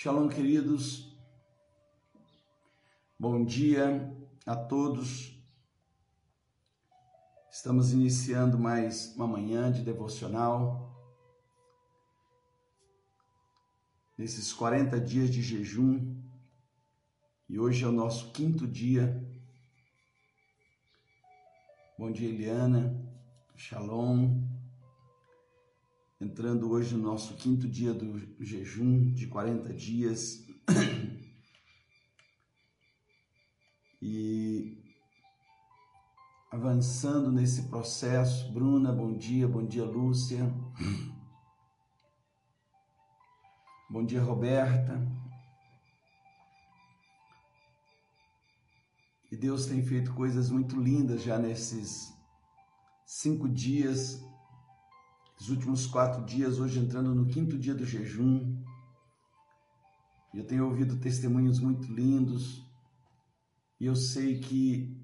Shalom, queridos. Bom dia a todos. Estamos iniciando mais uma manhã de devocional. Nesses 40 dias de jejum, e hoje é o nosso quinto dia. Bom dia, Eliana. Shalom entrando hoje no nosso quinto dia do jejum de 40 dias. E avançando nesse processo, Bruna, bom dia, bom dia, Lúcia. Bom dia, Roberta. E Deus tem feito coisas muito lindas já nesses cinco dias os últimos quatro dias, hoje entrando no quinto dia do jejum. Eu tenho ouvido testemunhos muito lindos e eu sei que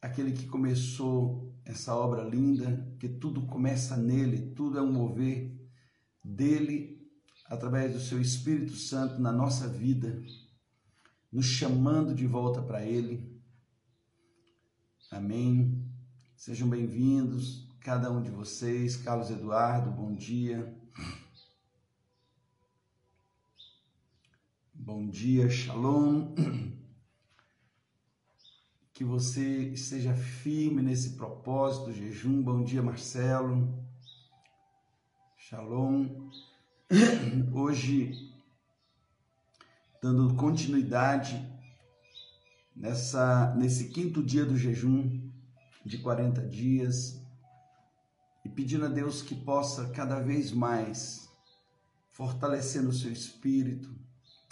aquele que começou essa obra linda, que tudo começa nele, tudo é um mover dele através do seu Espírito Santo na nossa vida, nos chamando de volta para ele. Amém. Sejam bem-vindos cada um de vocês. Carlos Eduardo, bom dia. Bom dia, Shalom. Que você esteja firme nesse propósito do jejum. Bom dia, Marcelo. Shalom. Hoje, dando continuidade nessa, nesse quinto dia do jejum de 40 dias, pedindo a Deus que possa cada vez mais fortalecendo o seu espírito,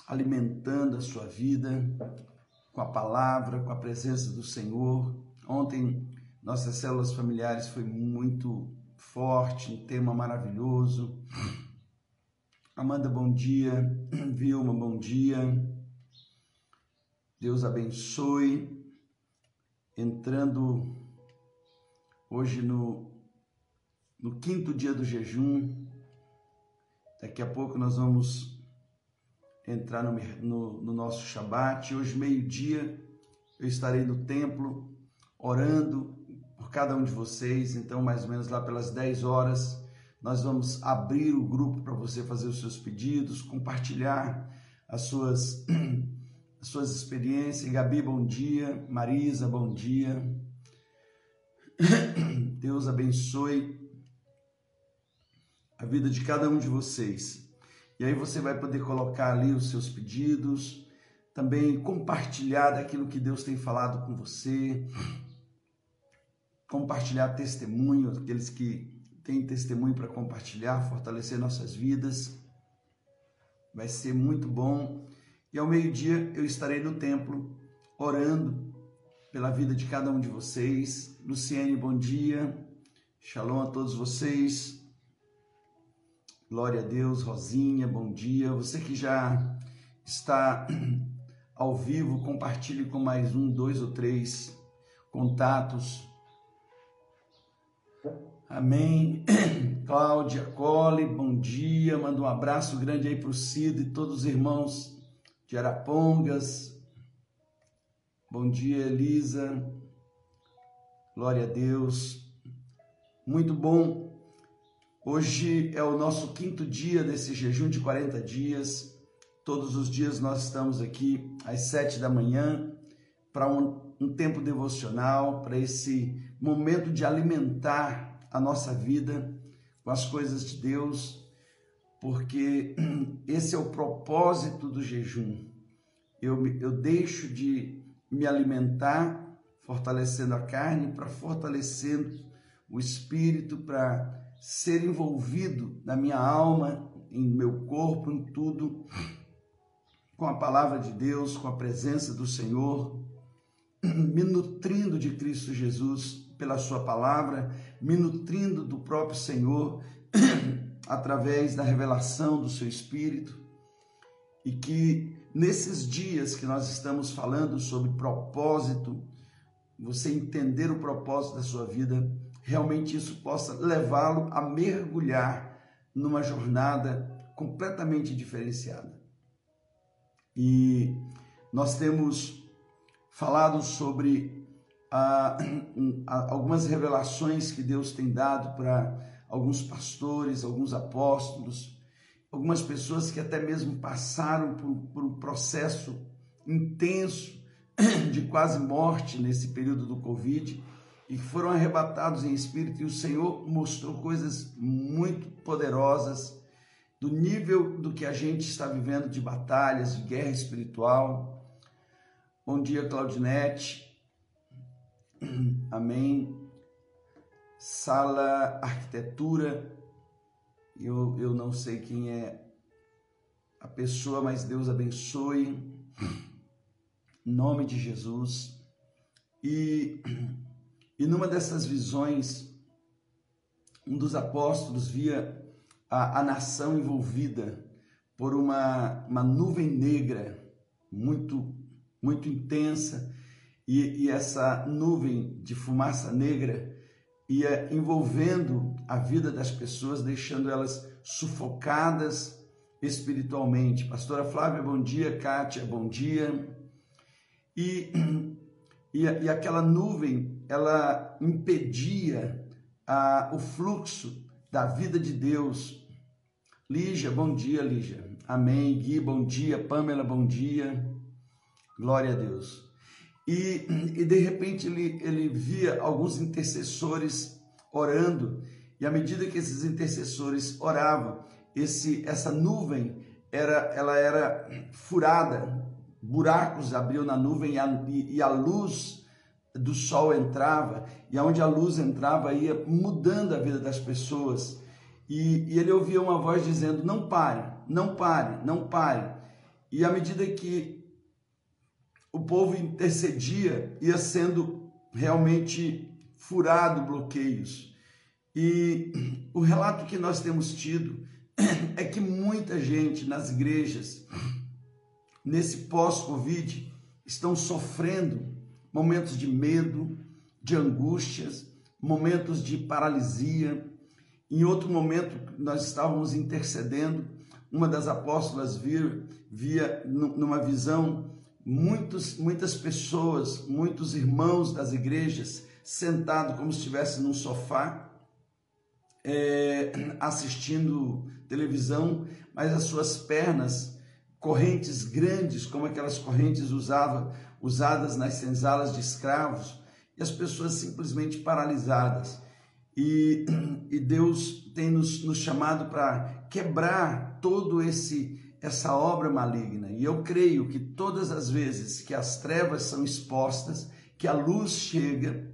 alimentando a sua vida com a palavra, com a presença do Senhor. Ontem nossas células familiares foi muito forte, um tema maravilhoso. Amanda, bom dia. Vilma, bom dia. Deus abençoe. Entrando hoje no no quinto dia do jejum. Daqui a pouco nós vamos entrar no, no, no nosso Shabat. Hoje, meio-dia, eu estarei no templo orando por cada um de vocês. Então, mais ou menos lá pelas 10 horas, nós vamos abrir o grupo para você fazer os seus pedidos, compartilhar as suas, as suas experiências. Gabi, bom dia. Marisa, bom dia. Deus abençoe a vida de cada um de vocês. E aí você vai poder colocar ali os seus pedidos, também compartilhar daquilo que Deus tem falado com você, compartilhar testemunho, aqueles que têm testemunho para compartilhar, fortalecer nossas vidas. Vai ser muito bom. E ao meio-dia eu estarei no templo orando pela vida de cada um de vocês. Luciene, bom dia. Shalom a todos vocês. Glória a Deus, Rosinha, bom dia. Você que já está ao vivo, compartilhe com mais um, dois ou três contatos. Amém. Cláudia Cole, bom dia. Manda um abraço grande aí para o Cido e todos os irmãos de Arapongas. Bom dia, Elisa. Glória a Deus. Muito bom Hoje é o nosso quinto dia desse jejum de 40 dias. Todos os dias nós estamos aqui às sete da manhã para um, um tempo devocional, para esse momento de alimentar a nossa vida com as coisas de Deus, porque esse é o propósito do jejum. Eu, eu deixo de me alimentar fortalecendo a carne para fortalecendo o espírito, para ser envolvido na minha alma, em meu corpo, em tudo, com a palavra de Deus, com a presença do Senhor, me nutrindo de Cristo Jesus pela Sua palavra, me nutrindo do próprio Senhor através da revelação do Seu Espírito, e que nesses dias que nós estamos falando sobre propósito, você entender o propósito da sua vida, realmente isso possa levá-lo a mergulhar numa jornada completamente diferenciada. E nós temos falado sobre ah, algumas revelações que Deus tem dado para alguns pastores, alguns apóstolos, algumas pessoas que até mesmo passaram por, por um processo intenso de quase morte nesse período do Covid e foram arrebatados em espírito, e o Senhor mostrou coisas muito poderosas do nível do que a gente está vivendo de batalhas, de guerra espiritual. Bom dia, Claudinete. Amém. Sala Arquitetura. Eu, eu não sei quem é a pessoa, mas Deus abençoe. Em nome de Jesus. E e numa dessas visões, um dos apóstolos via a, a nação envolvida por uma, uma nuvem negra muito, muito intensa, e, e essa nuvem de fumaça negra ia envolvendo a vida das pessoas, deixando elas sufocadas espiritualmente. Pastora Flávia, bom dia. Kátia, bom dia. E, e, e aquela nuvem ela impedia a, o fluxo da vida de Deus. Lígia, bom dia, Lígia. Amém. Gui, bom dia. Pamela, bom dia. Glória a Deus. E, e de repente ele, ele via alguns intercessores orando, e à medida que esses intercessores oravam, esse, essa nuvem era, ela era furada, buracos abriam na nuvem e a, e a luz do sol entrava e aonde a luz entrava ia mudando a vida das pessoas. E, e, ele ouvia uma voz dizendo: Não pare, não pare, não pare. E à medida que o povo intercedia, ia sendo realmente furado bloqueios. E o relato que nós temos tido é que muita gente nas igrejas, nesse pós-Covid, estão sofrendo momentos de medo, de angústias, momentos de paralisia. Em outro momento, nós estávamos intercedendo, uma das apóstolas via, via numa visão muitos, muitas pessoas, muitos irmãos das igrejas sentados como se estivesse num sofá, é, assistindo televisão, mas as suas pernas, correntes grandes, como aquelas correntes usava usadas nas senzalas de escravos e as pessoas simplesmente paralisadas. E, e Deus tem nos, nos chamado para quebrar todo esse essa obra maligna. E eu creio que todas as vezes que as trevas são expostas, que a luz chega,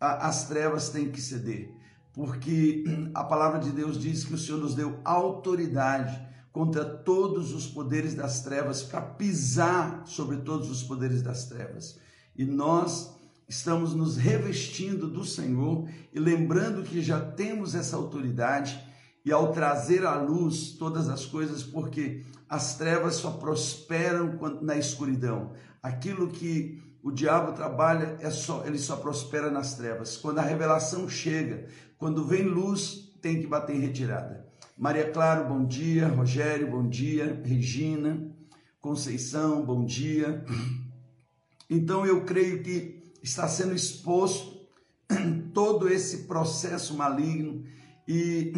a, as trevas têm que ceder. Porque a palavra de Deus diz que o Senhor nos deu autoridade contra todos os poderes das trevas, para pisar sobre todos os poderes das trevas. E nós estamos nos revestindo do Senhor e lembrando que já temos essa autoridade e ao trazer à luz todas as coisas, porque as trevas só prosperam na escuridão. Aquilo que o diabo trabalha é só, ele só prospera nas trevas. Quando a revelação chega, quando vem luz, tem que bater em retirada. Maria Claro, bom dia. Rogério, bom dia. Regina, Conceição, bom dia. Então eu creio que está sendo exposto todo esse processo maligno e,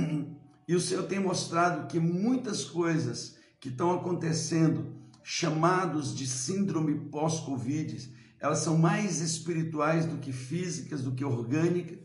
e o Senhor tem mostrado que muitas coisas que estão acontecendo, chamados de síndrome pós-Covid, elas são mais espirituais do que físicas, do que orgânicas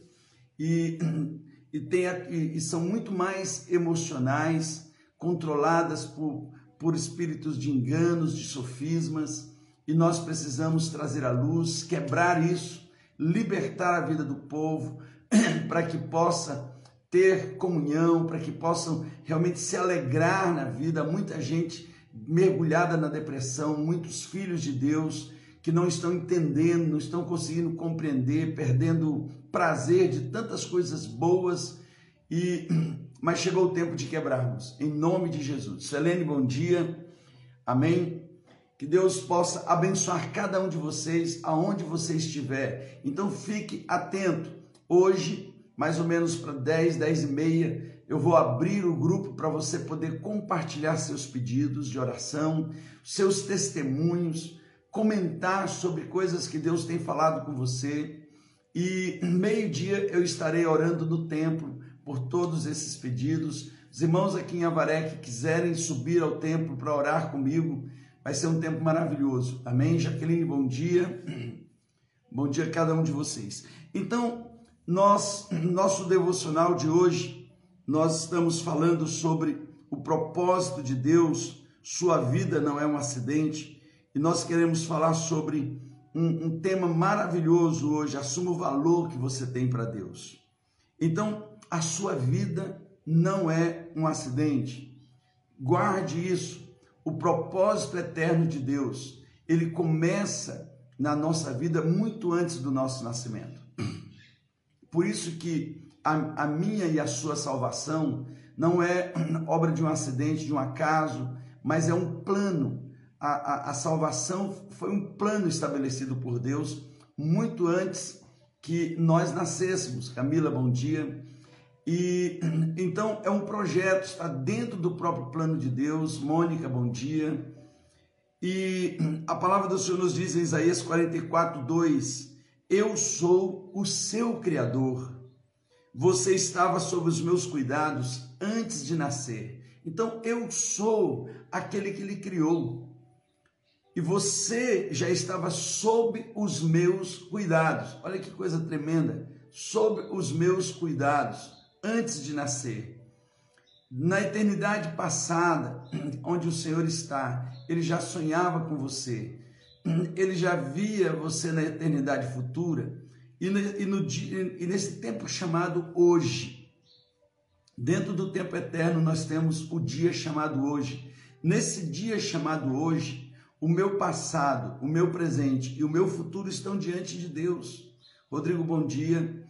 e e, tem, e, e são muito mais emocionais, controladas por, por espíritos de enganos, de sofismas, e nós precisamos trazer à luz, quebrar isso, libertar a vida do povo, para que possa ter comunhão, para que possam realmente se alegrar na vida. Muita gente mergulhada na depressão, muitos filhos de Deus que não estão entendendo, não estão conseguindo compreender, perdendo prazer de tantas coisas boas e mas chegou o tempo de quebrarmos. Em nome de Jesus. Selene, bom dia. Amém. Que Deus possa abençoar cada um de vocês aonde você estiver. Então fique atento. Hoje mais ou menos para 10, 10 e meia, eu vou abrir o grupo para você poder compartilhar seus pedidos de oração, seus testemunhos, comentar sobre coisas que Deus tem falado com você. E meio-dia eu estarei orando no templo por todos esses pedidos. Os irmãos aqui em Avaré que quiserem subir ao templo para orar comigo, vai ser um tempo maravilhoso. Amém? Jaqueline, bom dia. Bom dia a cada um de vocês. Então, nós, nosso devocional de hoje, nós estamos falando sobre o propósito de Deus, sua vida não é um acidente, e nós queremos falar sobre um, um tema maravilhoso hoje, assuma o valor que você tem para Deus. Então, a sua vida não é um acidente. Guarde isso. O propósito eterno de Deus, ele começa na nossa vida muito antes do nosso nascimento. Por isso que a, a minha e a sua salvação não é obra de um acidente, de um acaso, mas é um plano. A, a, a salvação foi um plano estabelecido por Deus muito antes que nós nascêssemos. Camila, bom dia. E então é um projeto, está dentro do próprio plano de Deus. Mônica, bom dia. E a palavra do Senhor nos diz em Isaías 44, 2: Eu sou o seu Criador. Você estava sob os meus cuidados antes de nascer. Então eu sou aquele que lhe criou. E você já estava sob os meus cuidados. Olha que coisa tremenda. Sob os meus cuidados antes de nascer. Na eternidade passada, onde o Senhor está, ele já sonhava com você, ele já via você na eternidade futura, e, no, e, no, e nesse tempo chamado hoje, dentro do tempo eterno, nós temos o dia chamado hoje. Nesse dia chamado hoje, o meu passado, o meu presente e o meu futuro estão diante de Deus. Rodrigo, bom dia.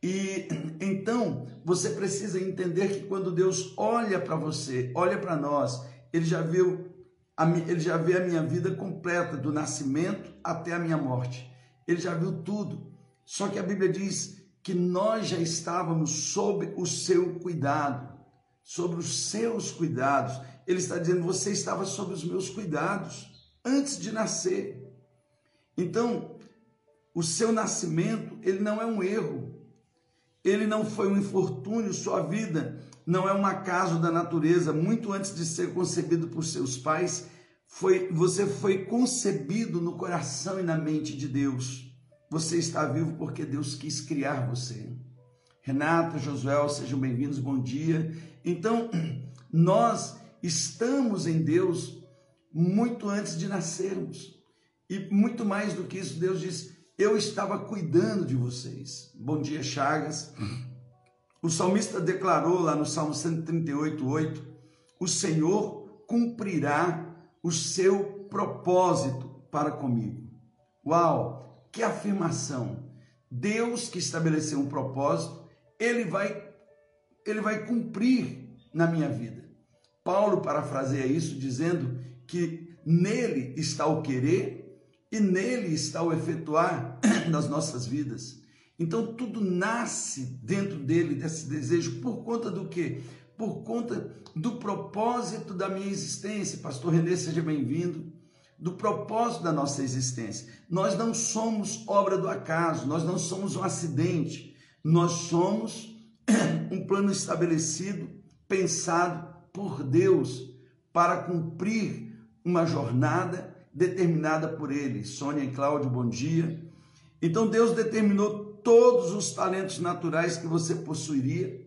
E então você precisa entender que quando Deus olha para você, olha para nós, ele já viu ele já vê a minha vida completa do nascimento até a minha morte. Ele já viu tudo. Só que a Bíblia diz que nós já estávamos sob o seu cuidado, sobre os seus cuidados. Ele está dizendo: você estava sob os meus cuidados antes de nascer. Então, o seu nascimento, ele não é um erro ele não foi um infortúnio, sua vida não é um acaso da natureza, muito antes de ser concebido por seus pais, foi, você foi concebido no coração e na mente de Deus. Você está vivo porque Deus quis criar você. Renata, Josué, sejam bem-vindos, bom dia. Então, nós estamos em Deus muito antes de nascermos. E muito mais do que isso, Deus diz: eu estava cuidando de vocês. Bom dia, Chagas. O salmista declarou lá no Salmo 138, 8: O Senhor cumprirá o seu propósito para comigo. Uau, que afirmação! Deus que estabeleceu um propósito, ele vai ele vai cumprir na minha vida. Paulo parafraseia isso dizendo que nele está o querer e nele está o efetuar nas nossas vidas. Então tudo nasce dentro dele, desse desejo, por conta do quê? Por conta do propósito da minha existência. Pastor Renê, seja bem-vindo. Do propósito da nossa existência. Nós não somos obra do acaso, nós não somos um acidente, nós somos um plano estabelecido, pensado por Deus para cumprir uma jornada determinada por ele. Sônia e Cláudio, bom dia. Então Deus determinou todos os talentos naturais que você possuiria.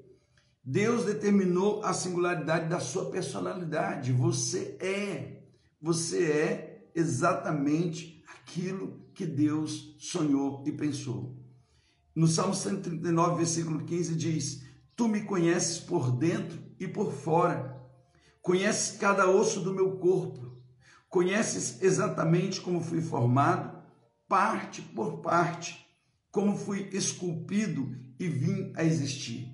Deus determinou a singularidade da sua personalidade. Você é, você é exatamente aquilo que Deus sonhou e pensou. No Salmo 139, versículo 15 diz: Tu me conheces por dentro e por fora, conheces cada osso do meu corpo Conheces exatamente como fui formado, parte por parte, como fui esculpido e vim a existir.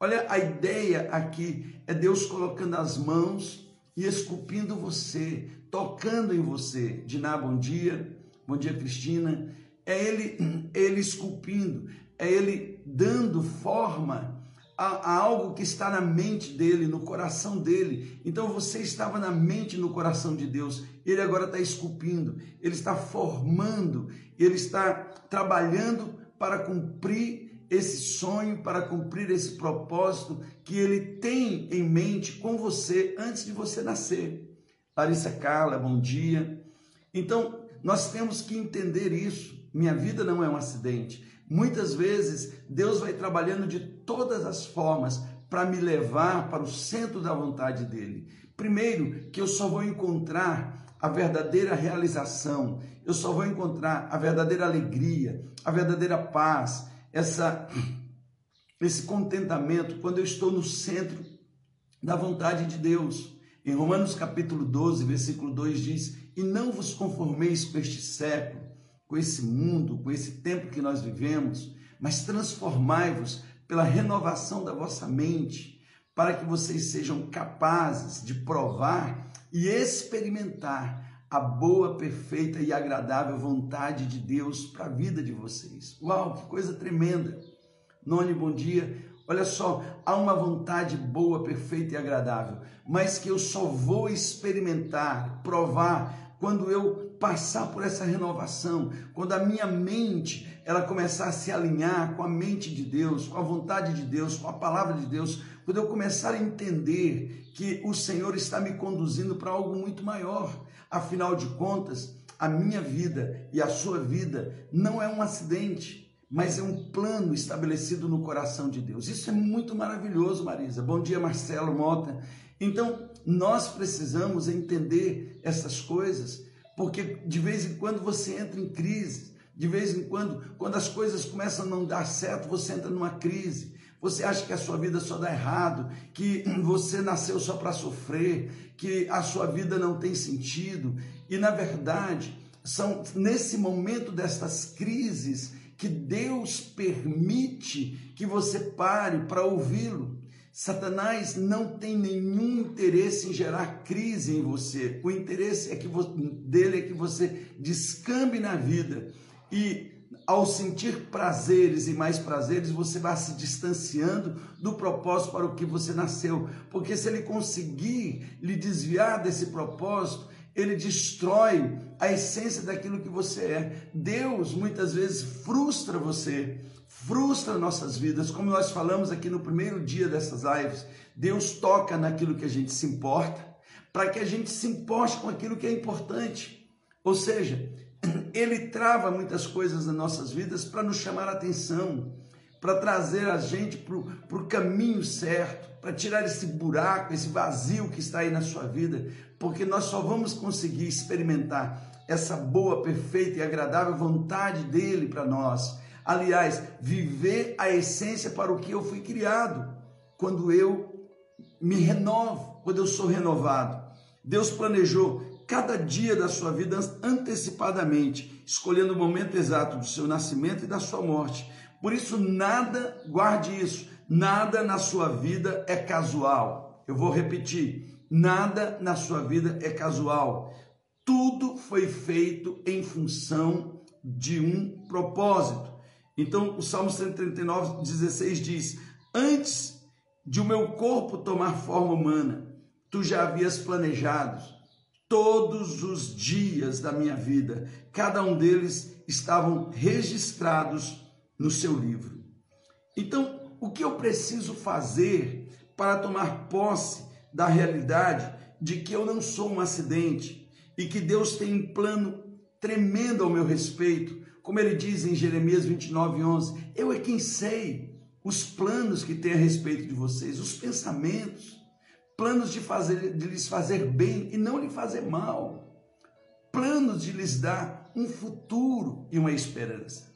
Olha, a ideia aqui é Deus colocando as mãos e esculpindo você, tocando em você. Diná, bom dia. Bom dia, Cristina. É ele, ele esculpindo, é ele dando forma a, a, algo que está na mente dele, no coração dele. Então você estava na mente, no coração de Deus. Ele agora está esculpindo, ele está formando, ele está trabalhando para cumprir esse sonho, para cumprir esse propósito que ele tem em mente com você antes de você nascer. Larissa Carla, bom dia. Então, nós temos que entender isso. Minha vida não é um acidente. Muitas vezes Deus vai trabalhando de todas as formas para me levar para o centro da vontade dele. Primeiro, que eu só vou encontrar a verdadeira realização, eu só vou encontrar a verdadeira alegria, a verdadeira paz, essa esse contentamento quando eu estou no centro da vontade de Deus. Em Romanos capítulo 12, versículo 2 diz: "E não vos conformeis com este século, com esse mundo, com esse tempo que nós vivemos, mas transformai-vos pela renovação da vossa mente, para que vocês sejam capazes de provar e experimentar a boa, perfeita e agradável vontade de Deus para a vida de vocês. Uau, que coisa tremenda! Noni, bom dia. Olha só, há uma vontade boa, perfeita e agradável, mas que eu só vou experimentar, provar quando eu passar por essa renovação, quando a minha mente ela começar a se alinhar com a mente de Deus, com a vontade de Deus, com a palavra de Deus, quando eu começar a entender que o Senhor está me conduzindo para algo muito maior. Afinal de contas, a minha vida e a sua vida não é um acidente mas é um plano estabelecido no coração de Deus. Isso é muito maravilhoso, Marisa. Bom dia, Marcelo Mota. Então, nós precisamos entender essas coisas, porque de vez em quando você entra em crise, de vez em quando, quando as coisas começam a não dar certo, você entra numa crise. Você acha que a sua vida só dá errado, que você nasceu só para sofrer, que a sua vida não tem sentido. E na verdade, são nesse momento destas crises que Deus permite que você pare para ouvi-lo. Satanás não tem nenhum interesse em gerar crise em você. O interesse é que dele é que você descambe na vida e ao sentir prazeres e mais prazeres, você vai se distanciando do propósito para o que você nasceu. Porque se ele conseguir lhe desviar desse propósito, ele destrói a essência daquilo que você é. Deus muitas vezes frustra você, frustra nossas vidas, como nós falamos aqui no primeiro dia dessas lives. Deus toca naquilo que a gente se importa, para que a gente se importe com aquilo que é importante. Ou seja, ele trava muitas coisas nas nossas vidas para nos chamar a atenção, para trazer a gente para o caminho certo, para tirar esse buraco, esse vazio que está aí na sua vida, porque nós só vamos conseguir experimentar essa boa, perfeita e agradável vontade dele para nós. Aliás, viver a essência para o que eu fui criado, quando eu me renovo, quando eu sou renovado. Deus planejou cada dia da sua vida antecipadamente, escolhendo o momento exato do seu nascimento e da sua morte. Por isso, nada, guarde isso, nada na sua vida é casual. Eu vou repetir Nada na sua vida é casual. Tudo foi feito em função de um propósito. Então, o Salmo 139, 16 diz: Antes de o meu corpo tomar forma humana, tu já havias planejado todos os dias da minha vida, cada um deles estavam registrados no seu livro. Então, o que eu preciso fazer para tomar posse da realidade de que eu não sou um acidente e que Deus tem um plano tremendo ao meu respeito. Como ele diz em Jeremias 29, 11: Eu é quem sei os planos que tem a respeito de vocês, os pensamentos, planos de, fazer, de lhes fazer bem e não lhe fazer mal, planos de lhes dar um futuro e uma esperança.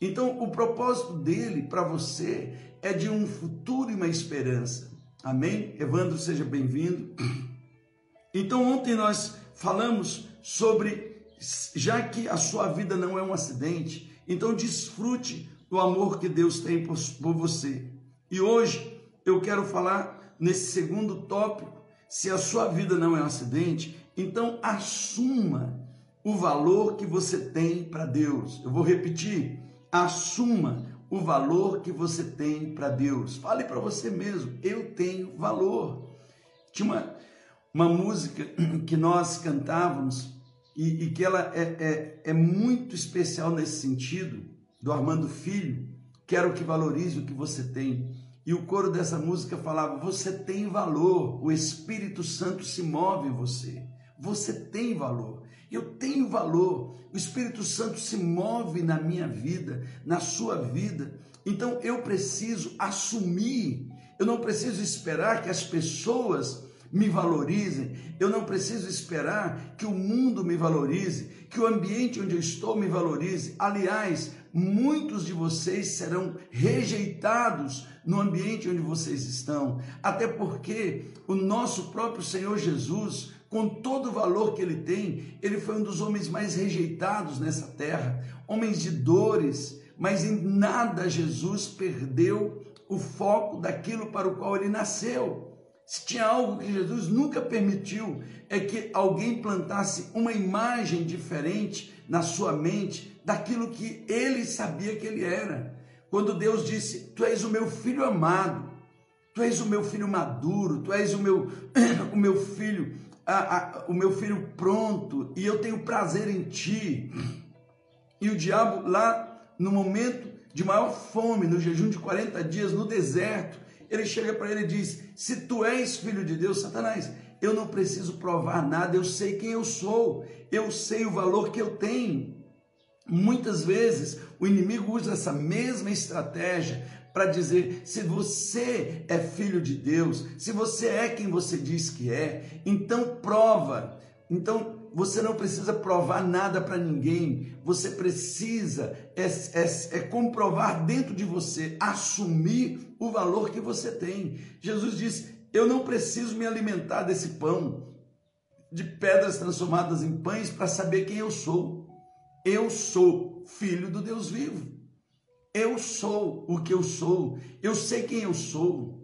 Então, o propósito dele para você é de um futuro e uma esperança. Amém? Evandro, seja bem-vindo. Então, ontem nós falamos sobre, já que a sua vida não é um acidente, então desfrute do amor que Deus tem por, por você. E hoje eu quero falar nesse segundo tópico: se a sua vida não é um acidente, então assuma o valor que você tem para Deus. Eu vou repetir: assuma o valor que você tem para Deus. Fale para você mesmo: eu tenho valor. Tinha uma, uma música que nós cantávamos e, e que ela é, é, é muito especial nesse sentido, do Armando Filho. Quero que valorize o que você tem. E o coro dessa música falava: Você tem valor, o Espírito Santo se move em você. Você tem valor. Eu tenho valor. O Espírito Santo se move na minha vida, na sua vida. Então eu preciso assumir. Eu não preciso esperar que as pessoas me valorizem. Eu não preciso esperar que o mundo me valorize, que o ambiente onde eu estou me valorize. Aliás, muitos de vocês serão rejeitados no ambiente onde vocês estão, até porque o nosso próprio Senhor Jesus, com todo o valor que ele tem, ele foi um dos homens mais rejeitados nessa terra, homens de dores, mas em nada Jesus perdeu o foco daquilo para o qual ele nasceu. Se tinha algo que Jesus nunca permitiu, é que alguém plantasse uma imagem diferente na sua mente daquilo que ele sabia que ele era. Quando Deus disse: Tu és o meu filho amado, tu és o meu filho maduro, tu és o meu, o meu filho, a, a, o meu filho pronto, e eu tenho prazer em ti. E o diabo, lá no momento de maior fome, no jejum de 40 dias no deserto, ele chega para ele e diz: Se tu és filho de Deus, Satanás, eu não preciso provar nada, eu sei quem eu sou, eu sei o valor que eu tenho. Muitas vezes o inimigo usa essa mesma estratégia para dizer: se você é filho de Deus, se você é quem você diz que é, então prova. Então você não precisa provar nada para ninguém, você precisa é, é, é, comprovar dentro de você, assumir o valor que você tem. Jesus disse: Eu não preciso me alimentar desse pão, de pedras transformadas em pães, para saber quem eu sou. Eu sou filho do Deus vivo. Eu sou o que eu sou, eu sei quem eu sou,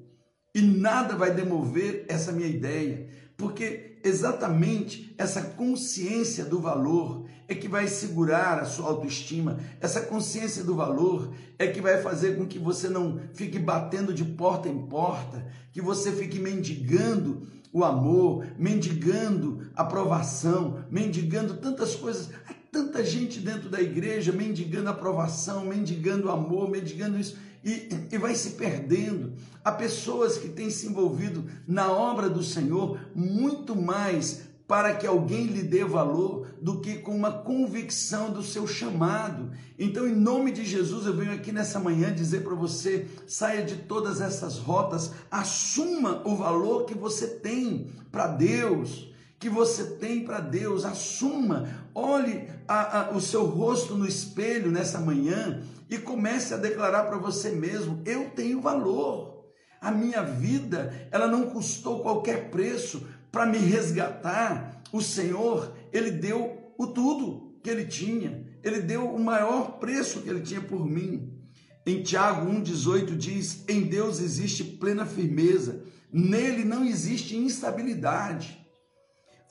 e nada vai demover essa minha ideia, porque exatamente essa consciência do valor é que vai segurar a sua autoestima. Essa consciência do valor é que vai fazer com que você não fique batendo de porta em porta, que você fique mendigando o amor, mendigando aprovação, mendigando tantas coisas. Tanta gente dentro da igreja mendigando aprovação, mendigando amor, mendigando isso e, e vai se perdendo. Há pessoas que têm se envolvido na obra do Senhor muito mais para que alguém lhe dê valor do que com uma convicção do seu chamado. Então, em nome de Jesus, eu venho aqui nessa manhã dizer para você: saia de todas essas rotas, assuma o valor que você tem para Deus que você tem para Deus, assuma, olhe a, a, o seu rosto no espelho nessa manhã e comece a declarar para você mesmo: eu tenho valor. A minha vida, ela não custou qualquer preço para me resgatar. O Senhor, ele deu o tudo que ele tinha. Ele deu o maior preço que ele tinha por mim. Em Tiago 1,18 diz: Em Deus existe plena firmeza, nele não existe instabilidade.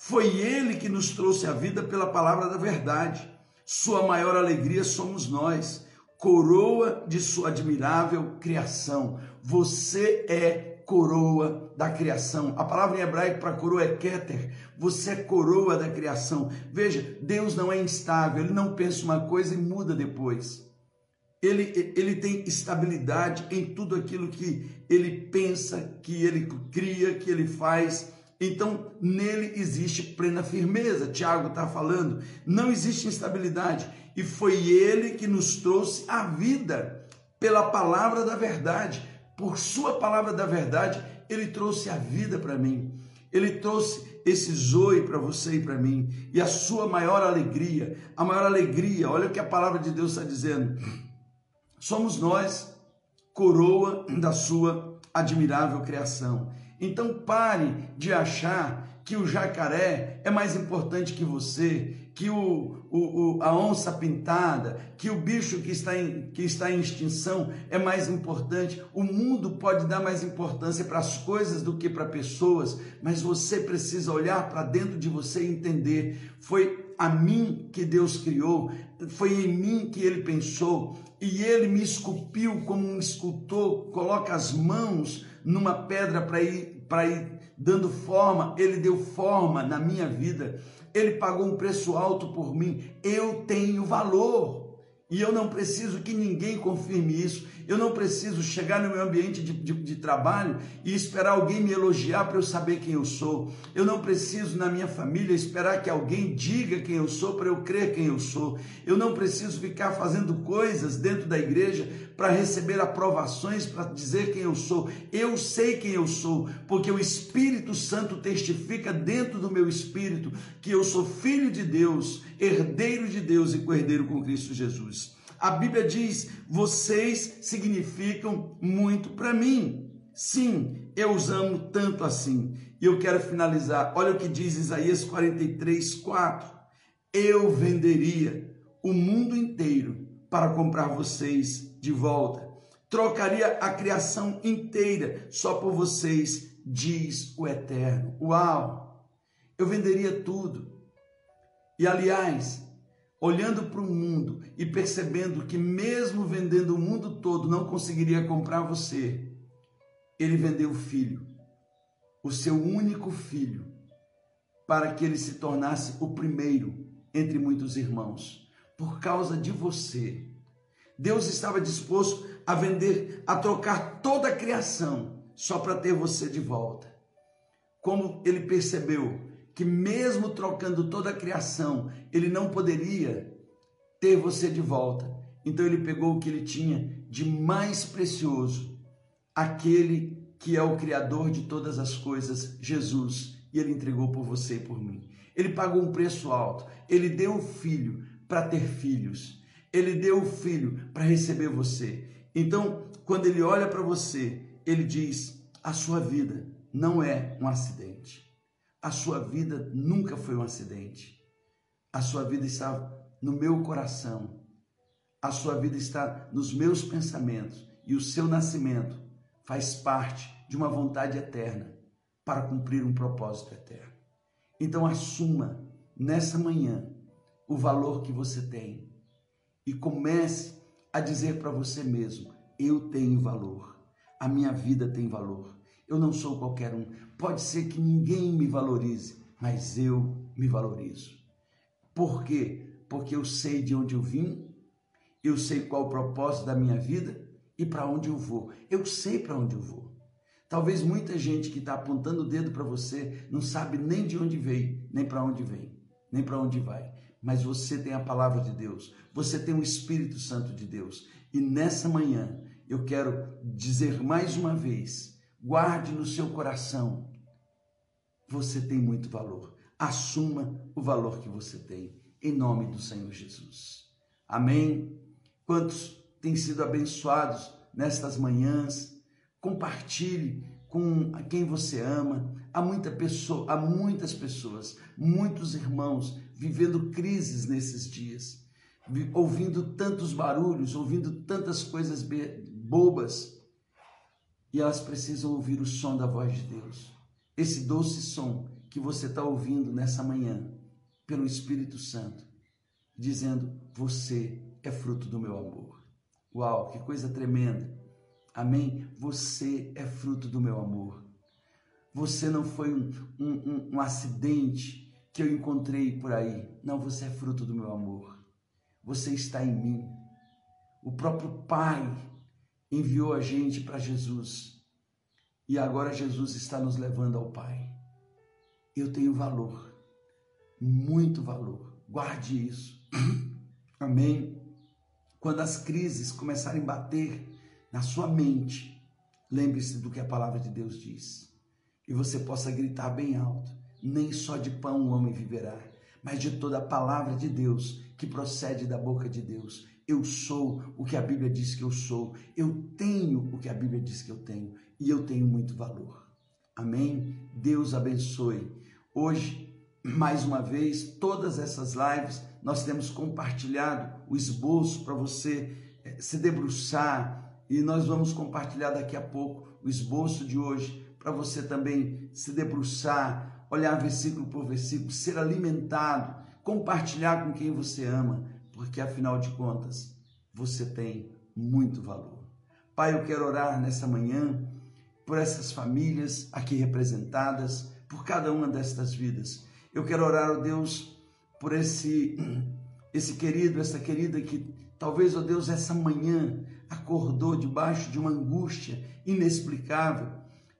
Foi Ele que nos trouxe a vida pela palavra da verdade. Sua maior alegria somos nós, coroa de Sua admirável criação. Você é coroa da criação. A palavra em hebraico para coroa é keter. Você é coroa da criação. Veja, Deus não é instável, Ele não pensa uma coisa e muda depois. Ele, ele tem estabilidade em tudo aquilo que ele pensa, que ele cria, que ele faz então, nele existe plena firmeza. Tiago está falando, não existe instabilidade. E foi ele que nos trouxe a vida pela palavra da verdade. Por sua palavra da verdade, ele trouxe a vida para mim. Ele trouxe esse zoe para você e para mim. E a sua maior alegria, a maior alegria, olha o que a palavra de Deus está dizendo. Somos nós, coroa da sua admirável criação. Então pare de achar que o jacaré é mais importante que você, que o, o, o, a onça pintada, que o bicho que está, em, que está em extinção é mais importante. O mundo pode dar mais importância para as coisas do que para pessoas, mas você precisa olhar para dentro de você e entender: foi a mim que Deus criou, foi em mim que ele pensou, e ele me esculpiu como um escultor coloca as mãos numa pedra para ir, para ir dando forma, ele deu forma na minha vida, ele pagou um preço alto por mim, eu tenho valor. E eu não preciso que ninguém confirme isso. Eu não preciso chegar no meu ambiente de, de, de trabalho e esperar alguém me elogiar para eu saber quem eu sou. Eu não preciso na minha família esperar que alguém diga quem eu sou para eu crer quem eu sou. Eu não preciso ficar fazendo coisas dentro da igreja para receber aprovações, para dizer quem eu sou. Eu sei quem eu sou, porque o Espírito Santo testifica dentro do meu espírito que eu sou filho de Deus, herdeiro de Deus e cordeiro com Cristo Jesus. A Bíblia diz: vocês significam muito para mim. Sim, eu os amo tanto assim. E eu quero finalizar. Olha o que diz Isaías 43, 4. Eu venderia o mundo inteiro para comprar vocês de volta. Trocaria a criação inteira só por vocês, diz o Eterno. Uau! Eu venderia tudo. E aliás, olhando para o mundo e percebendo que, mesmo vendendo o mundo todo, não conseguiria comprar você, ele vendeu o filho, o seu único filho, para que ele se tornasse o primeiro entre muitos irmãos, por causa de você. Deus estava disposto a vender, a trocar toda a criação só para ter você de volta. Como ele percebeu que, mesmo trocando toda a criação, ele não poderia ter você de volta. Então, ele pegou o que ele tinha de mais precioso, aquele que é o Criador de todas as coisas, Jesus, e ele entregou por você e por mim. Ele pagou um preço alto, ele deu o filho para ter filhos, ele deu o filho para receber você. Então, quando ele olha para você, ele diz: a sua vida não é um acidente. A sua vida nunca foi um acidente. A sua vida está no meu coração. A sua vida está nos meus pensamentos. E o seu nascimento faz parte de uma vontade eterna para cumprir um propósito eterno. Então, assuma nessa manhã o valor que você tem e comece a dizer para você mesmo: eu tenho valor, a minha vida tem valor. Eu não sou qualquer um. Pode ser que ninguém me valorize, mas eu me valorizo. Por quê? Porque eu sei de onde eu vim, eu sei qual o propósito da minha vida e para onde eu vou. Eu sei para onde eu vou. Talvez muita gente que está apontando o dedo para você não sabe nem de onde veio, nem para onde vem, nem para onde vai. Mas você tem a palavra de Deus, você tem o Espírito Santo de Deus. E nessa manhã eu quero dizer mais uma vez Guarde no seu coração. Você tem muito valor. Assuma o valor que você tem, em nome do Senhor Jesus. Amém? Quantos têm sido abençoados nestas manhãs? Compartilhe com quem você ama. Há, muita pessoa, há muitas pessoas, muitos irmãos vivendo crises nesses dias, ouvindo tantos barulhos, ouvindo tantas coisas bobas e elas precisam ouvir o som da voz de Deus. Esse doce som que você está ouvindo nessa manhã, pelo Espírito Santo, dizendo: Você é fruto do meu amor. Uau, que coisa tremenda! Amém? Você é fruto do meu amor. Você não foi um, um, um, acidente que eu encontrei por aí. Não, você é fruto do meu amor. Você está em mim. O próprio Pai enviou a gente para Jesus. E agora Jesus está nos levando ao Pai. Eu tenho valor, muito valor. Guarde isso. Amém? Quando as crises começarem a bater na sua mente, lembre-se do que a palavra de Deus diz. E você possa gritar bem alto: nem só de pão o homem viverá, mas de toda a palavra de Deus que procede da boca de Deus. Eu sou o que a Bíblia diz que eu sou. Eu tenho o que a Bíblia diz que eu tenho. E eu tenho muito valor. Amém? Deus abençoe. Hoje, mais uma vez, todas essas lives, nós temos compartilhado o esboço para você eh, se debruçar. E nós vamos compartilhar daqui a pouco o esboço de hoje para você também se debruçar, olhar versículo por versículo, ser alimentado compartilhar com quem você ama, porque afinal de contas, você tem muito valor. Pai, eu quero orar nessa manhã por essas famílias aqui representadas, por cada uma destas vidas. Eu quero orar, ó Deus, por esse esse querido, essa querida que talvez, ó Deus, essa manhã acordou debaixo de uma angústia inexplicável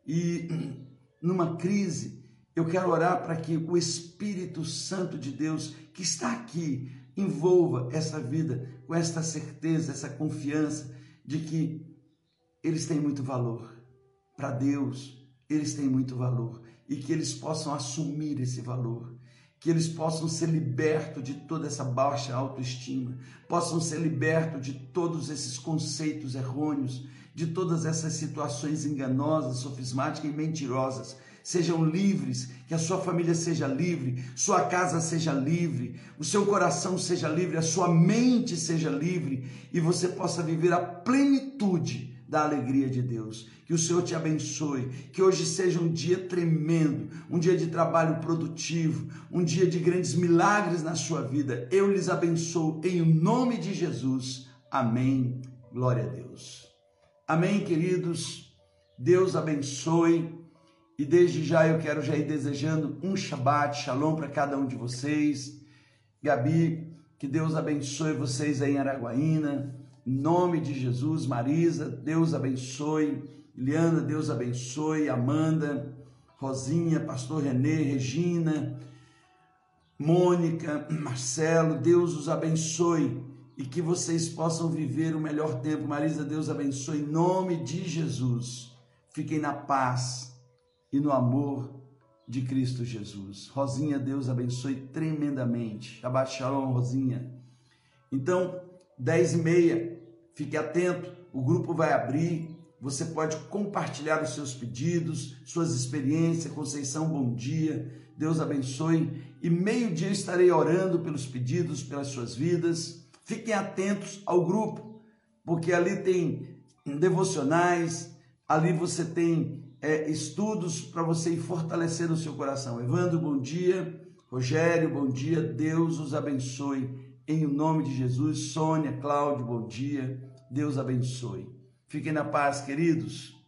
e numa crise. Eu quero orar para que o Espírito Santo de Deus que está aqui envolva essa vida com esta certeza, essa confiança de que eles têm muito valor para Deus, eles têm muito valor e que eles possam assumir esse valor, que eles possam ser libertos de toda essa baixa autoestima, possam ser libertos de todos esses conceitos errôneos, de todas essas situações enganosas, sofismáticas e mentirosas. Sejam livres, que a sua família seja livre, sua casa seja livre, o seu coração seja livre, a sua mente seja livre e você possa viver a plenitude da alegria de Deus. Que o Senhor te abençoe, que hoje seja um dia tremendo, um dia de trabalho produtivo, um dia de grandes milagres na sua vida. Eu lhes abençoo em nome de Jesus. Amém. Glória a Deus. Amém, queridos. Deus abençoe. E desde já eu quero já ir desejando um Shabbat, Shalom para cada um de vocês. Gabi, que Deus abençoe vocês aí em Araguaína. Em nome de Jesus, Marisa, Deus abençoe. Liana, Deus abençoe. Amanda, Rosinha, Pastor Renê, Regina, Mônica, Marcelo, Deus os abençoe e que vocês possam viver o melhor tempo. Marisa, Deus abençoe em nome de Jesus. Fiquem na paz e no amor de Cristo Jesus. Rosinha, Deus abençoe tremendamente. Shabbat Shalom, Rosinha. Então, 10 e meia, fique atento, o grupo vai abrir, você pode compartilhar os seus pedidos, suas experiências. Conceição, bom dia, Deus abençoe. E meio-dia estarei orando pelos pedidos, pelas suas vidas. Fiquem atentos ao grupo, porque ali tem devocionais, ali você tem é, estudos para você ir fortalecendo o seu coração. Evandro, bom dia. Rogério, bom dia. Deus os abençoe. Em nome de Jesus, Sônia, Cláudio, bom dia. Deus abençoe. Fiquem na paz, queridos.